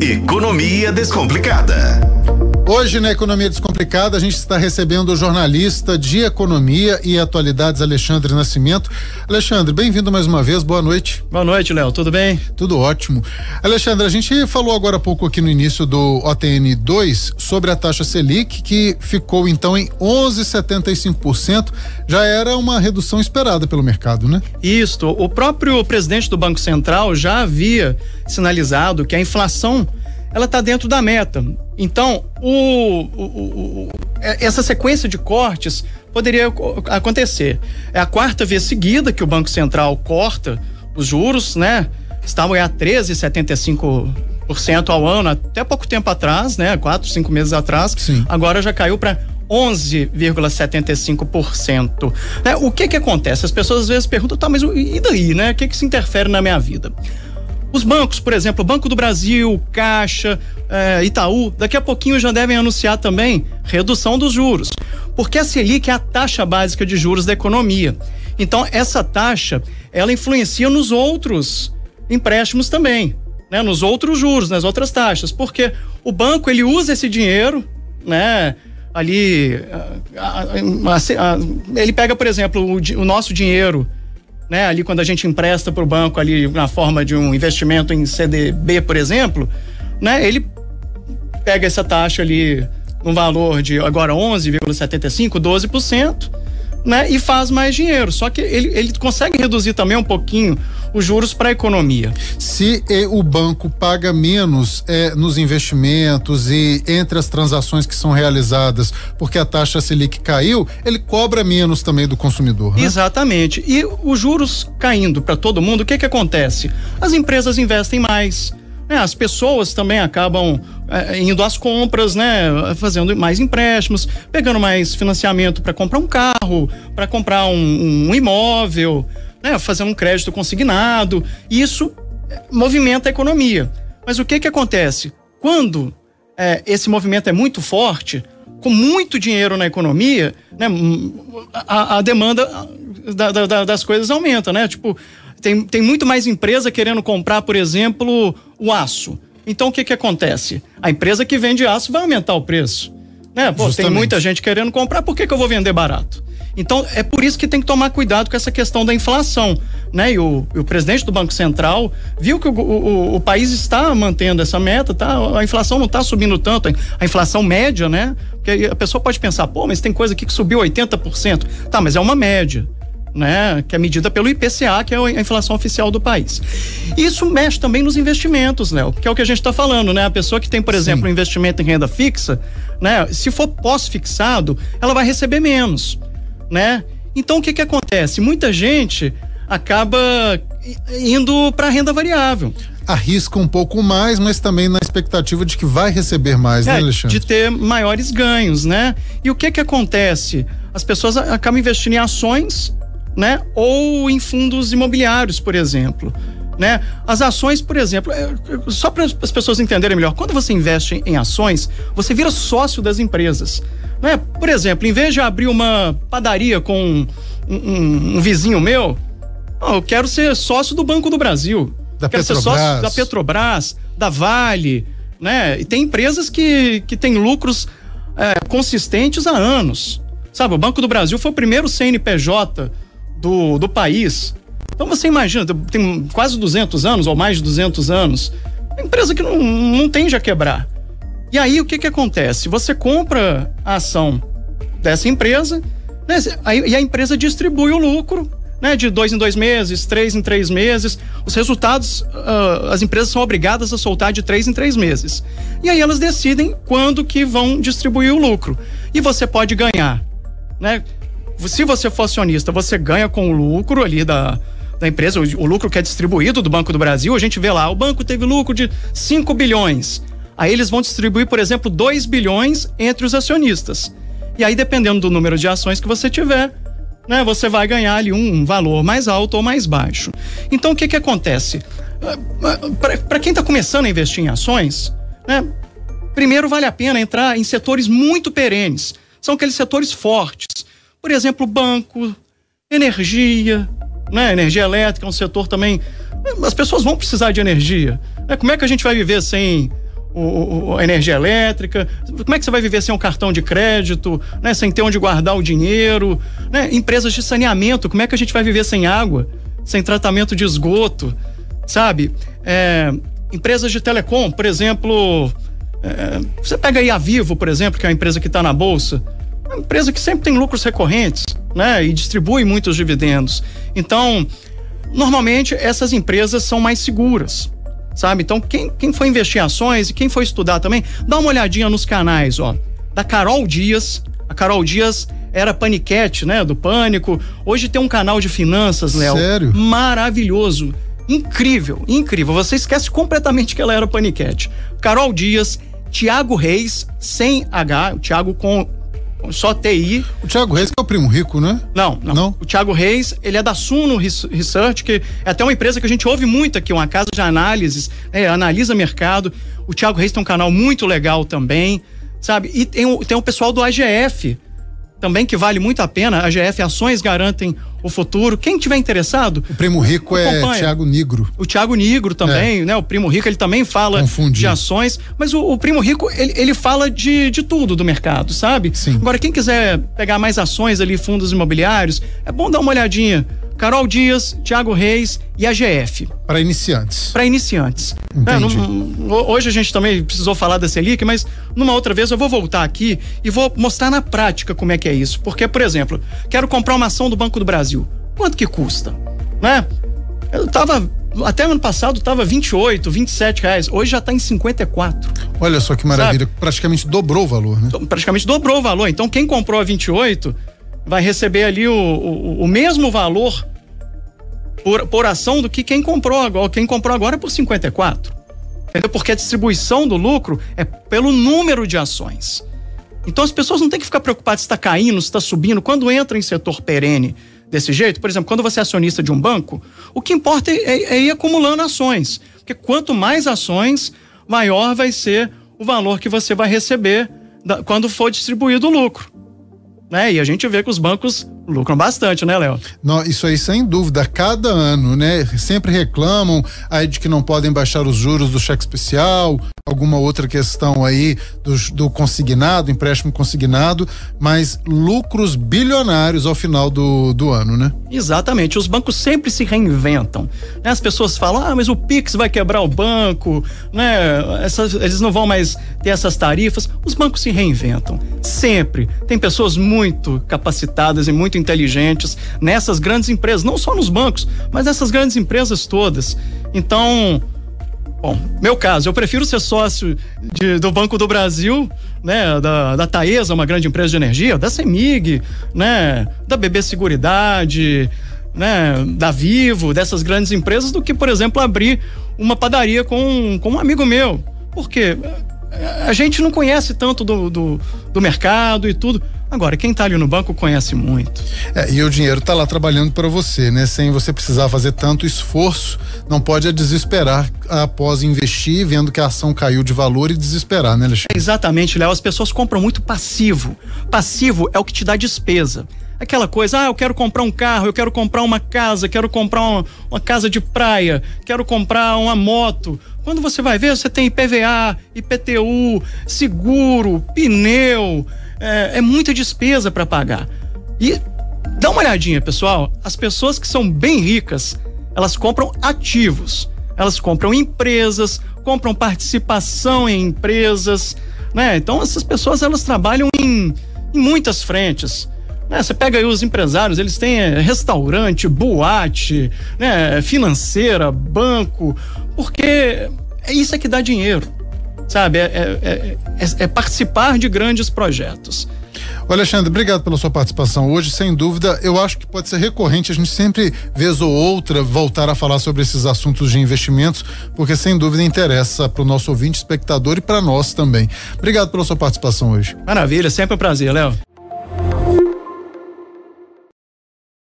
Economia Descomplicada. Hoje, na Economia Descomplicada, a gente está recebendo o jornalista de Economia e Atualidades, Alexandre Nascimento. Alexandre, bem-vindo mais uma vez, boa noite. Boa noite, Léo, tudo bem? Tudo ótimo. Alexandre, a gente falou agora há pouco aqui no início do OTN 2 sobre a taxa Selic, que ficou então em 11,75%. Já era uma redução esperada pelo mercado, né? Isso. O próprio presidente do Banco Central já havia sinalizado que a inflação ela está dentro da meta. Então, o, o, o, é, essa sequência de cortes poderia acontecer. É a quarta vez seguida que o Banco Central corta os juros, né? Estavam a 13,75% ao ano até pouco tempo atrás, né? Quatro, cinco meses atrás. Sim. Agora já caiu para 11,75%. Né? O que que acontece? As pessoas às vezes perguntam, tá, mas e daí, né? O que que se interfere na minha vida? Os bancos, por exemplo, Banco do Brasil, Caixa, eh, Itaú, daqui a pouquinho já devem anunciar também redução dos juros, porque a Selic é a taxa básica de juros da economia. Então, essa taxa, ela influencia nos outros empréstimos também, né? Nos outros juros, nas outras taxas, porque o banco, ele usa esse dinheiro, né? Ali, a, a, a, ele pega, por exemplo, o, o nosso dinheiro né? Ali quando a gente empresta para o banco ali na forma de um investimento em CDB, por exemplo, né? Ele pega essa taxa ali no valor de agora 11,75, 12%, né? E faz mais dinheiro. Só que ele, ele consegue reduzir também um pouquinho os juros para a economia. Se eh, o banco paga menos eh, nos investimentos e entre as transações que são realizadas, porque a taxa Selic caiu, ele cobra menos também do consumidor. Né? Exatamente. E os juros caindo para todo mundo, o que que acontece? As empresas investem mais. Né? As pessoas também acabam é, indo às compras, né? Fazendo mais empréstimos, pegando mais financiamento para comprar um carro, para comprar um, um imóvel né, fazendo um crédito consignado. Isso é, movimenta a economia. Mas o que que acontece? Quando é, esse movimento é muito forte, com muito dinheiro na economia, né, a, a demanda da, da, das coisas aumenta, né? Tipo, tem, tem muito mais empresa querendo comprar, por exemplo, o aço. Então o que que acontece? A empresa que vende aço vai aumentar o preço. Né? Pô, tem muita gente querendo comprar, por que, que eu vou vender barato? Então, é por isso que tem que tomar cuidado com essa questão da inflação. Né? E o, o presidente do Banco Central viu que o, o, o, país está mantendo essa meta, tá? a inflação não está subindo tanto, a inflação média, né? Porque a pessoa pode pensar, pô, mas tem coisa aqui que subiu 80%. Tá, mas é uma média. Né, que é medida pelo IPCA, que é a inflação oficial do país. Isso mexe também nos investimentos, Léo, que é o que a gente está falando, né? A pessoa que tem, por exemplo, Sim. um investimento em renda fixa, né? Se for pós-fixado, ela vai receber menos né? Então o que que acontece? Muita gente acaba indo para renda variável. Arrisca um pouco mais, mas também na expectativa de que vai receber mais, né, é, né, Alexandre? De ter maiores ganhos, né? E o que que acontece? As pessoas acabam investindo em ações, né? Ou em fundos imobiliários, por exemplo. Né? As ações, por exemplo, é, só para as pessoas entenderem melhor, quando você investe em ações, você vira sócio das empresas. Né? Por exemplo, em vez de abrir uma padaria com um, um, um vizinho meu, eu quero ser sócio do Banco do Brasil. Da quero Petrobras. ser sócio da Petrobras, da Vale, né? E tem empresas que, que têm lucros é, consistentes há anos. Sabe, o Banco do Brasil foi o primeiro CNPJ do, do país. Então você imagina, tem quase 200 anos ou mais de 200 anos. Uma empresa que não, não tende a quebrar. E aí o que que acontece? Você compra a ação dessa empresa, né? E a empresa distribui o lucro, né? De dois em dois meses, três em três meses. Os resultados, uh, as empresas são obrigadas a soltar de três em três meses. E aí elas decidem quando que vão distribuir o lucro. E você pode ganhar, né? Se você for acionista, você ganha com o lucro ali da, da empresa, o, o lucro que é distribuído do Banco do Brasil, a gente vê lá, o banco teve lucro de 5 bilhões. Aí eles vão distribuir, por exemplo, 2 bilhões entre os acionistas. E aí, dependendo do número de ações que você tiver, né, você vai ganhar ali um valor mais alto ou mais baixo. Então, o que que acontece? Para quem está começando a investir em ações, né, primeiro vale a pena entrar em setores muito perenes. São aqueles setores fortes. Por exemplo, banco, energia, né, energia elétrica é um setor também. As pessoas vão precisar de energia. Né? Como é que a gente vai viver sem o, o, a energia elétrica? Como é que você vai viver sem um cartão de crédito, né? Sem ter onde guardar o dinheiro, né? Empresas de saneamento, como é que a gente vai viver sem água, sem tratamento de esgoto, sabe? É, empresas de telecom, por exemplo, é, você pega aí a Vivo, por exemplo, que é uma empresa que está na bolsa, é uma empresa que sempre tem lucros recorrentes, né? E distribui muitos dividendos. Então, normalmente essas empresas são mais seguras sabe? Então, quem, quem for investir em ações e quem for estudar também, dá uma olhadinha nos canais, ó. Da Carol Dias. A Carol Dias era paniquete, né? Do Pânico. Hoje tem um canal de finanças, Léo. Sério? Maravilhoso. Incrível, incrível. Você esquece completamente que ela era paniquete. Carol Dias, Tiago Reis, sem H, o Tiago com só TI. O Thiago Reis que é o primo rico, né? Não, não, não. O Thiago Reis, ele é da Suno Research, que é até uma empresa que a gente ouve muito aqui, uma casa de análises, é, analisa mercado. O Thiago Reis tem um canal muito legal também, sabe? E tem, tem o pessoal do AGF, também que vale muito a pena. A GF Ações garantem o futuro. Quem tiver interessado. O primo rico é Tiago Negro. O Tiago Negro também, é. né? O primo rico ele também fala Confundi. de ações, mas o, o, primo rico ele, ele fala de, de tudo do mercado, sabe? Sim. Agora quem quiser pegar mais ações ali, fundos imobiliários, é bom dar uma olhadinha Carol Dias, Thiago Reis e a GF. Para iniciantes. Para iniciantes. É, hoje a gente também precisou falar da Selic, mas numa outra vez eu vou voltar aqui e vou mostrar na prática como é que é isso. Porque, por exemplo, quero comprar uma ação do Banco do Brasil. Quanto que custa? Né? Eu tava até ano passado estava 28, 27 reais. Hoje já está em 54. Olha só que maravilha. Sabe? Praticamente dobrou o valor, né? Praticamente dobrou o valor. Então, quem comprou a 28 vai receber ali o, o, o mesmo valor por, por ação do que quem comprou agora. Quem comprou agora é por 54. Entendeu? Porque a distribuição do lucro é pelo número de ações. Então as pessoas não têm que ficar preocupadas se está caindo, se está subindo. Quando entra em setor perene desse jeito, por exemplo, quando você é acionista de um banco, o que importa é, é, é ir acumulando ações. Porque quanto mais ações, maior vai ser o valor que você vai receber da, quando for distribuído o lucro né? E a gente vê que os bancos lucram bastante, né, Léo? Isso aí sem dúvida, cada ano, né? Sempre reclamam aí de que não podem baixar os juros do cheque especial, alguma outra questão aí do, do consignado, empréstimo consignado, mas lucros bilionários ao final do, do ano, né? Exatamente. Os bancos sempre se reinventam. Né? As pessoas falam, ah, mas o Pix vai quebrar o banco, né? Essas, eles não vão mais ter essas tarifas. Os bancos se reinventam. Sempre. Tem pessoas muito capacitadas e muito inteligentes nessas grandes empresas, não só nos bancos, mas nessas grandes empresas todas. Então, Bom, meu caso, eu prefiro ser sócio de, do Banco do Brasil, né, da, da Taesa, uma grande empresa de energia, da Semig, né, da BB Seguridade, né, da Vivo, dessas grandes empresas, do que, por exemplo, abrir uma padaria com, com um amigo meu. Por quê? A gente não conhece tanto do, do, do mercado e tudo. Agora, quem está ali no banco conhece muito. É, e o dinheiro está lá trabalhando para você, né? Sem você precisar fazer tanto esforço, não pode desesperar após investir, vendo que a ação caiu de valor e desesperar, né, Alexandre? É exatamente, Léo. As pessoas compram muito passivo. Passivo é o que te dá despesa. Aquela coisa, ah, eu quero comprar um carro, eu quero comprar uma casa, quero comprar uma, uma casa de praia, quero comprar uma moto. Quando você vai ver, você tem IPVA, IPTU, seguro, pneu é, é muita despesa para pagar. E dá uma olhadinha, pessoal. As pessoas que são bem ricas, elas compram ativos. Elas compram empresas, compram participação em empresas, né? Então essas pessoas elas trabalham em, em muitas frentes. Né? Você pega aí os empresários, eles têm é, restaurante, boate, né? financeira, banco, porque é isso é que dá dinheiro sabe? É, é, é, é, participar de grandes projetos. O Alexandre, obrigado pela sua participação hoje. Sem dúvida, eu acho que pode ser recorrente a gente sempre, vez ou outra, voltar a falar sobre esses assuntos de investimentos, porque sem dúvida interessa para o nosso ouvinte, espectador e para nós também. Obrigado pela sua participação hoje. Maravilha, sempre um prazer, Léo.